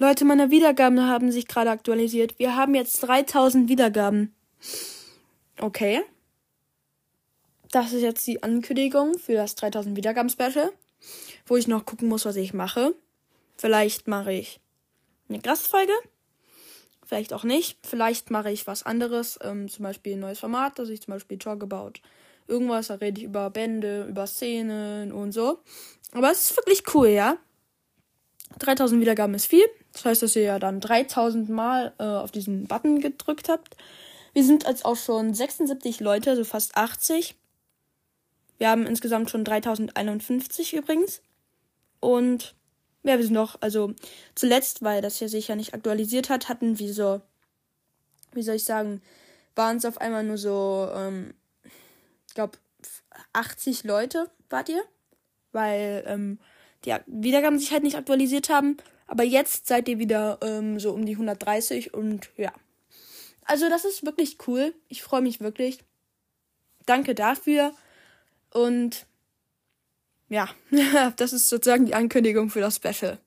Leute, meine Wiedergaben haben sich gerade aktualisiert. Wir haben jetzt 3000 Wiedergaben. Okay. Das ist jetzt die Ankündigung für das 3000 Wiedergaben Special, wo ich noch gucken muss, was ich mache. Vielleicht mache ich eine Gastfolge. Vielleicht auch nicht. Vielleicht mache ich was anderes. Ähm, zum Beispiel ein neues Format, dass ich zum Beispiel talk about irgendwas. Da rede ich über Bände, über Szenen und so. Aber es ist wirklich cool, ja. 3000 Wiedergaben ist viel. Das heißt, dass ihr ja dann 3000 Mal äh, auf diesen Button gedrückt habt. Wir sind jetzt auch schon 76 Leute, also fast 80. Wir haben insgesamt schon 3051 übrigens. Und ja, wir sind noch, also zuletzt, weil das hier sich ja nicht aktualisiert hat, hatten wir so, wie soll ich sagen, waren es auf einmal nur so, ähm, ich glaube, 80 Leute wart ihr, weil ähm, die Wiedergaben sich halt nicht aktualisiert haben. Aber jetzt seid ihr wieder ähm, so um die 130 und ja. Also das ist wirklich cool. Ich freue mich wirklich. Danke dafür. Und ja, das ist sozusagen die Ankündigung für das Special.